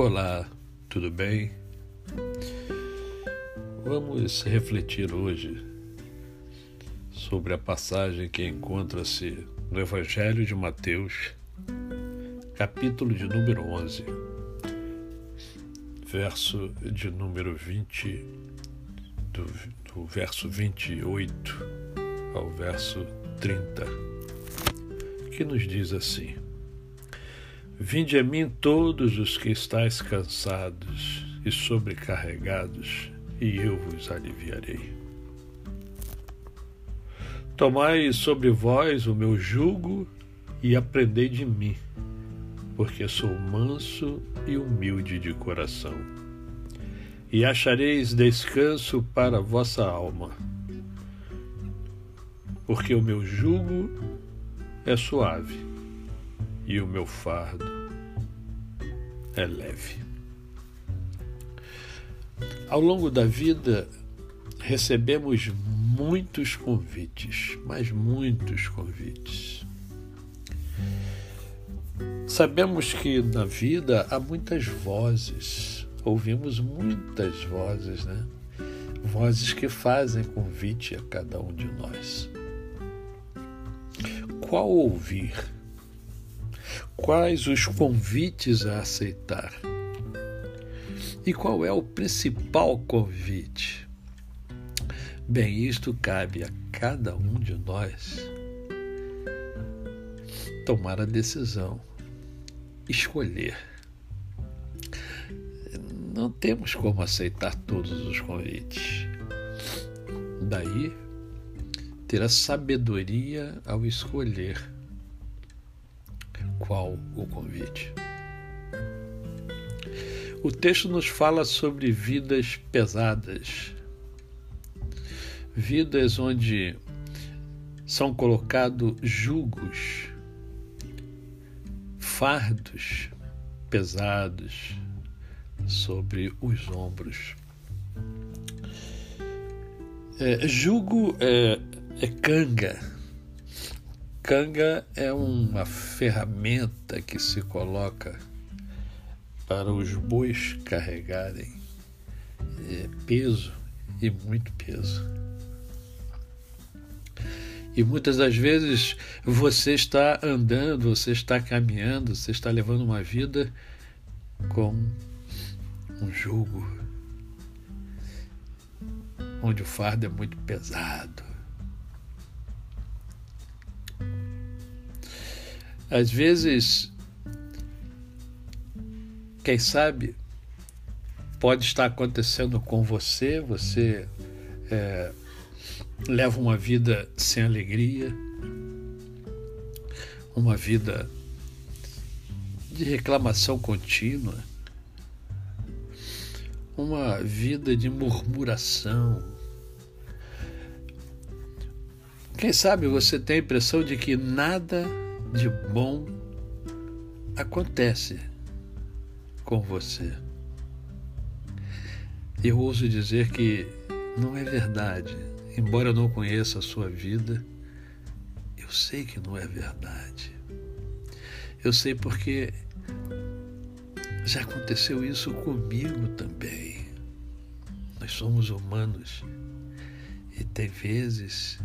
Olá, tudo bem? Vamos refletir hoje sobre a passagem que encontra-se no Evangelho de Mateus, capítulo de número 11, verso de número 20, do, do verso 28 ao verso 30, que nos diz assim. Vinde a mim todos os que estáis cansados e sobrecarregados, e eu vos aliviarei. Tomai sobre vós o meu jugo e aprendei de mim, porque sou manso e humilde de coração. E achareis descanso para vossa alma, porque o meu jugo é suave e o meu fardo é leve. Ao longo da vida, recebemos muitos convites, mas muitos convites. Sabemos que na vida há muitas vozes, ouvimos muitas vozes, né? Vozes que fazem convite a cada um de nós. Qual ouvir? Quais os convites a aceitar? E qual é o principal convite? Bem, isto cabe a cada um de nós tomar a decisão, escolher. Não temos como aceitar todos os convites. Daí, ter a sabedoria ao escolher qual o convite. O texto nos fala sobre vidas pesadas, vidas onde são colocados julgos, fardos pesados sobre os ombros. É, jugo é, é canga, Canga é uma ferramenta que se coloca para os bois carregarem é, peso e muito peso. E muitas das vezes você está andando, você está caminhando, você está levando uma vida com um jugo, onde o fardo é muito pesado Às vezes, quem sabe, pode estar acontecendo com você, você é, leva uma vida sem alegria, uma vida de reclamação contínua, uma vida de murmuração. Quem sabe você tem a impressão de que nada de bom acontece com você. Eu ouso dizer que não é verdade. Embora eu não conheça a sua vida, eu sei que não é verdade. Eu sei porque já aconteceu isso comigo também. Nós somos humanos e tem vezes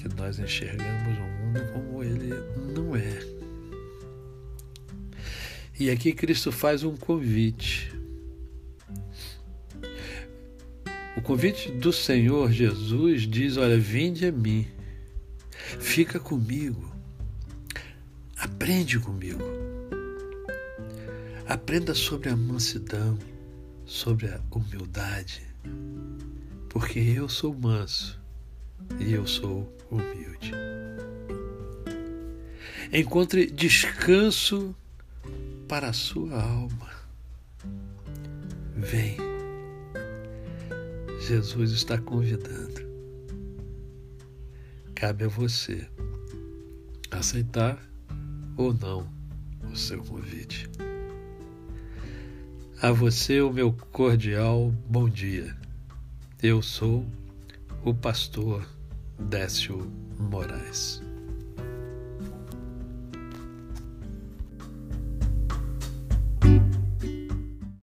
que nós enxergamos o mundo como ele não é. E aqui Cristo faz um convite. O convite do Senhor Jesus diz: Olha, vinde a mim, fica comigo, aprende comigo. Aprenda sobre a mansidão, sobre a humildade, porque eu sou manso e eu sou humilde. Encontre descanso para a sua alma. Vem. Jesus está convidando. Cabe a você aceitar ou não o seu convite. A você o meu cordial bom dia. Eu sou o pastor Décio Moraes.